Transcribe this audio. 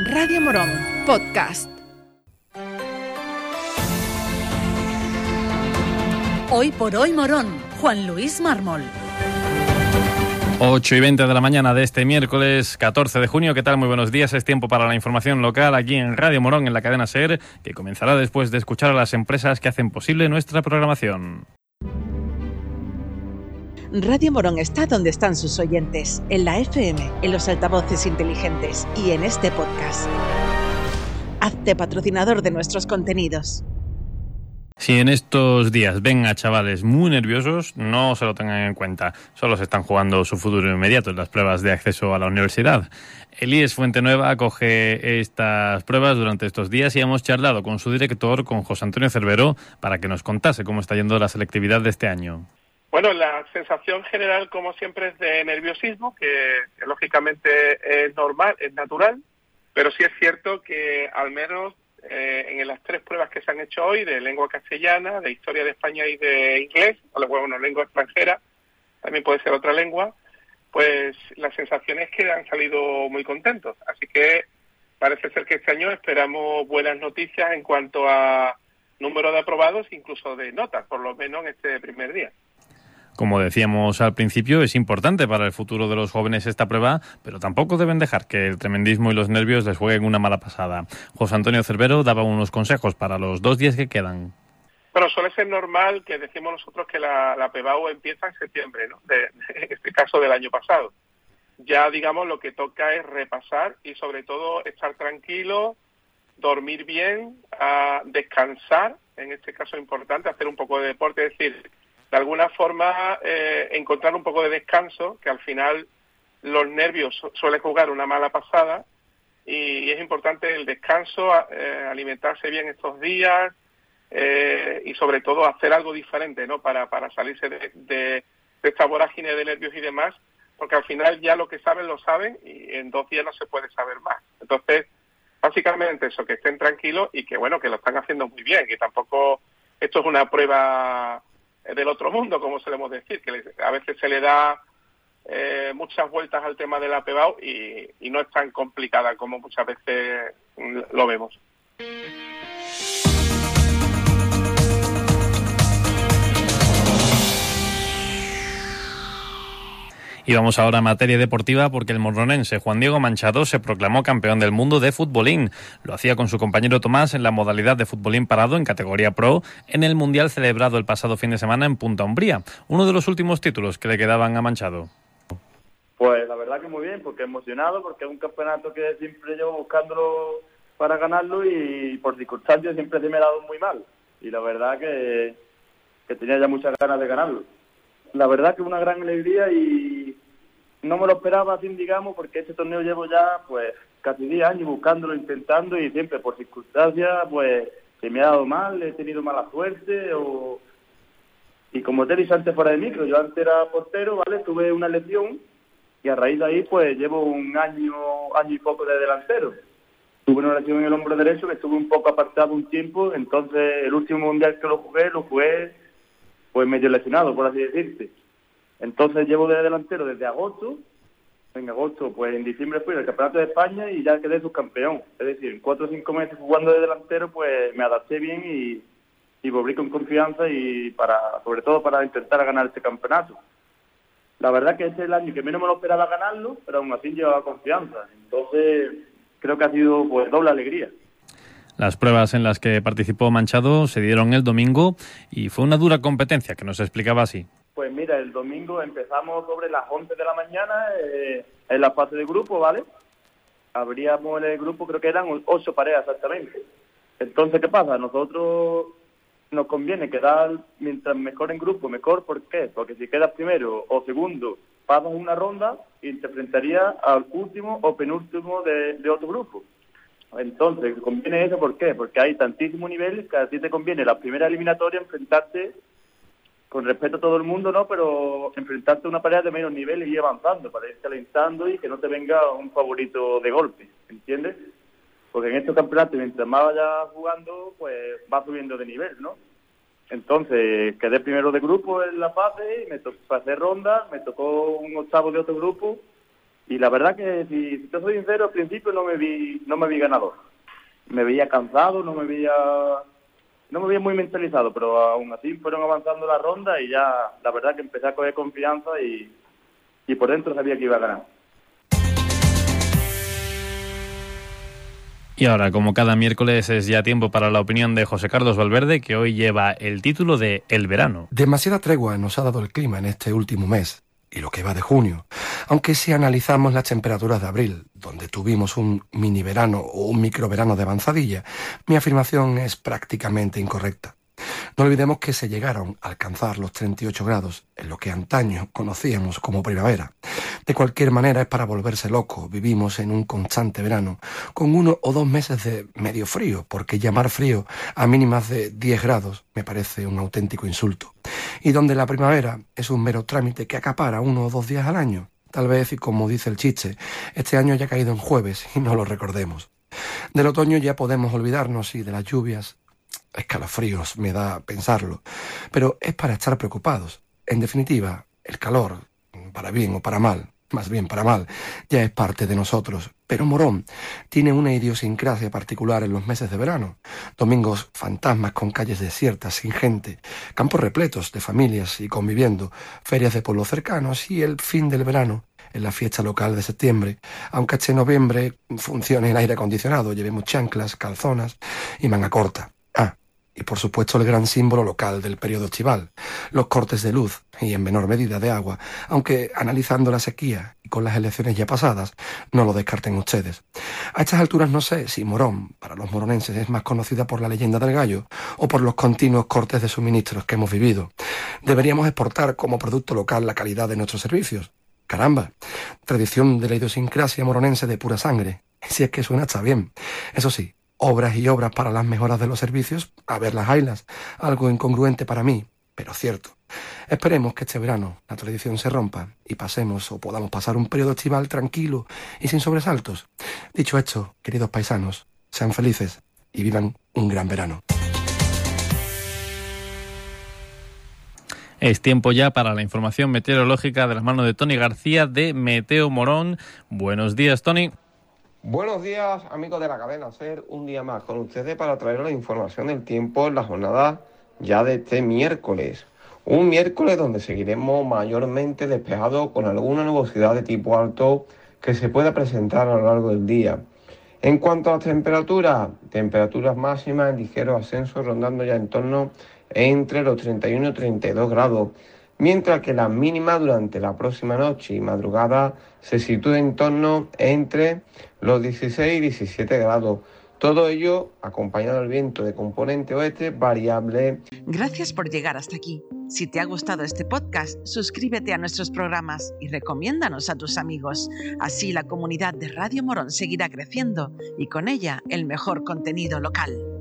Radio Morón, podcast. Hoy por hoy Morón, Juan Luis Mármol. 8 y 20 de la mañana de este miércoles 14 de junio. ¿Qué tal? Muy buenos días. Es tiempo para la información local aquí en Radio Morón, en la cadena SER, que comenzará después de escuchar a las empresas que hacen posible nuestra programación. Radio Morón está donde están sus oyentes, en la FM, en los altavoces inteligentes y en este podcast. Hazte patrocinador de nuestros contenidos. Si en estos días ven a chavales muy nerviosos, no se lo tengan en cuenta. Solo se están jugando su futuro inmediato en las pruebas de acceso a la universidad. Elías Fuentenueva acoge estas pruebas durante estos días y hemos charlado con su director, con José Antonio Cervero, para que nos contase cómo está yendo la selectividad de este año. Bueno, la sensación general, como siempre, es de nerviosismo, que, lógicamente es normal, es natural, pero sí es cierto que al menos eh, en las tres pruebas que se han hecho hoy, de lengua castellana, de historia de España y de inglés, o bueno, lengua extranjera, también puede ser otra lengua, pues la sensación es que han salido muy contentos. Así que parece ser que este año esperamos buenas noticias en cuanto a número de aprobados, incluso de notas, por lo menos en este primer día. Como decíamos al principio, es importante para el futuro de los jóvenes esta prueba, pero tampoco deben dejar que el tremendismo y los nervios les jueguen una mala pasada. José Antonio Cervero daba unos consejos para los dos días que quedan. Bueno, suele ser normal que decimos nosotros que la, la empieza en septiembre, ¿no? De, en este caso del año pasado. Ya, digamos, lo que toca es repasar y sobre todo estar tranquilo, dormir bien, a descansar, en este caso importante, hacer un poco de deporte, es decir, de alguna forma eh, encontrar un poco de descanso, que al final los nervios suelen jugar una mala pasada y, es importante el descanso, eh, alimentarse bien estos días eh, y sobre todo hacer algo diferente ¿no? para, para salirse de, de, esta vorágine de nervios y demás, porque al final ya lo que saben lo saben y en dos días no se puede saber más. Entonces, básicamente eso, que estén tranquilos y que bueno, que lo están haciendo muy bien, que tampoco esto es una prueba del otro mundo, como solemos decir, que a veces se le da eh, muchas vueltas al tema de la PEBAU y, y no es tan complicada como muchas veces lo vemos. Y vamos ahora a materia deportiva porque el morronense Juan Diego Manchado se proclamó campeón del mundo de futbolín. Lo hacía con su compañero Tomás en la modalidad de futbolín parado en categoría pro en el Mundial celebrado el pasado fin de semana en Punta Umbría, uno de los últimos títulos que le quedaban a Manchado. Pues la verdad que muy bien, porque emocionado, porque es un campeonato que siempre llevo buscándolo para ganarlo y por circunstancias siempre se me ha dado muy mal. Y la verdad que, que tenía ya muchas ganas de ganarlo. La verdad que una gran alegría y no me lo esperaba así, digamos, porque este torneo llevo ya pues casi 10 años buscándolo, intentando y siempre por circunstancias pues se me ha dado mal, he tenido mala suerte o... Y como te dije antes fuera de micro, yo antes era portero, ¿vale? Tuve una lesión y a raíz de ahí pues llevo un año, año y poco de delantero. Tuve una lesión en el hombro derecho que estuve un poco apartado un tiempo, entonces el último mundial que lo jugué, lo jugué pues medio lesionado, por así decirte. Entonces llevo de delantero desde agosto. En agosto, pues en diciembre fui al Campeonato de España y ya quedé subcampeón. Es decir, en cuatro o cinco meses jugando de delantero, pues me adapté bien y, y volví con confianza y para, sobre todo para intentar ganar este campeonato. La verdad que es el año que menos me lo esperaba ganarlo, pero aún así llevaba confianza. Entonces, creo que ha sido pues doble alegría. Las pruebas en las que participó Manchado se dieron el domingo y fue una dura competencia que nos explicaba así. Pues mira, el domingo empezamos sobre las 11 de la mañana eh, en la fase de grupo, ¿vale? Abríamos el grupo, creo que eran ocho parejas exactamente. Entonces, ¿qué pasa? Nosotros nos conviene quedar, mientras mejor en grupo, mejor. ¿Por qué? Porque si quedas primero o segundo, pasas una ronda y te enfrentarías al último o penúltimo de, de otro grupo. Entonces, conviene eso, ¿por qué? Porque hay tantísimo nivel que a ti te conviene la primera eliminatoria enfrentarte con respeto a todo el mundo, ¿no? Pero enfrentarte a una pareja de menos nivel y ir avanzando para ir calentando y que no te venga un favorito de golpe, ¿entiendes? Porque en estos campeonatos, mientras más vayas jugando, pues va subiendo de nivel, ¿no? Entonces, quedé primero de grupo en la fase, me tocó hacer ronda, me tocó un octavo de otro grupo Y la verdad que, si, te soy sincero, al principio no me vi no me vi ganador. Me veía cansado, no me veía no me veía muy mentalizado, pero aún así fueron avanzando la ronda y ya la verdad que empecé a coger confianza y, y por dentro sabía que iba a ganar. Y ahora, como cada miércoles, es ya tiempo para la opinión de José Carlos Valverde, que hoy lleva el título de El verano. Demasiada tregua nos ha dado el clima en este último mes y lo que va de junio. Aunque si analizamos las temperaturas de abril, donde tuvimos un mini verano o un micro verano de avanzadilla, mi afirmación es prácticamente incorrecta. No olvidemos que se llegaron a alcanzar los 38 grados en lo que antaño conocíamos como primavera. De cualquier manera es para volverse loco. Vivimos en un constante verano con uno o dos meses de medio frío, porque llamar frío a mínimas de 10 grados me parece un auténtico insulto. Y donde la primavera es un mero trámite que acapara uno o dos días al año. Tal vez, y como dice el chiste, este año haya caído en jueves y no lo recordemos. Del otoño ya podemos olvidarnos y de las lluvias escalofríos me da pensarlo, pero es para estar preocupados. En definitiva, el calor, para bien o para mal, más bien para mal, ya es parte de nosotros. Pero Morón tiene una idiosincrasia particular en los meses de verano. Domingos fantasmas con calles desiertas, sin gente, campos repletos de familias y conviviendo, ferias de pueblos cercanos y el fin del verano en la fiesta local de septiembre, aunque este noviembre funcione el aire acondicionado, llevemos chanclas, calzonas y manga corta y por supuesto el gran símbolo local del periodo estival, los cortes de luz y en menor medida de agua, aunque analizando la sequía y con las elecciones ya pasadas, no lo descarten ustedes. A estas alturas no sé si Morón, para los moronenses, es más conocida por la leyenda del gallo o por los continuos cortes de suministros que hemos vivido. Deberíamos exportar como producto local la calidad de nuestros servicios. Caramba, tradición de la idiosincrasia moronense de pura sangre. Si es que suena está bien. Eso sí, obras y obras para las mejoras de los servicios, a ver las ailas, algo incongruente para mí, pero cierto. Esperemos que este verano la tradición se rompa y pasemos o podamos pasar un periodo estival tranquilo y sin sobresaltos. Dicho esto, queridos paisanos, sean felices y vivan un gran verano. Es tiempo ya para la información meteorológica de las manos de Tony García de Meteo Morón. Buenos días, Tony. Buenos días, amigos de la cadena SER. Un día más con ustedes para traer la información del tiempo en la jornada ya de este miércoles. Un miércoles donde seguiremos mayormente despejado con alguna nubosidad de tipo alto que se pueda presentar a lo largo del día. En cuanto a las temperaturas, temperaturas máximas en ligero ascenso rondando ya en torno entre los 31 y 32 grados mientras que la mínima durante la próxima noche y madrugada se sitúa en torno entre los 16 y 17 grados. Todo ello acompañado del viento de componente oeste variable. Gracias por llegar hasta aquí. Si te ha gustado este podcast, suscríbete a nuestros programas y recomiéndanos a tus amigos. Así la comunidad de Radio Morón seguirá creciendo y con ella el mejor contenido local.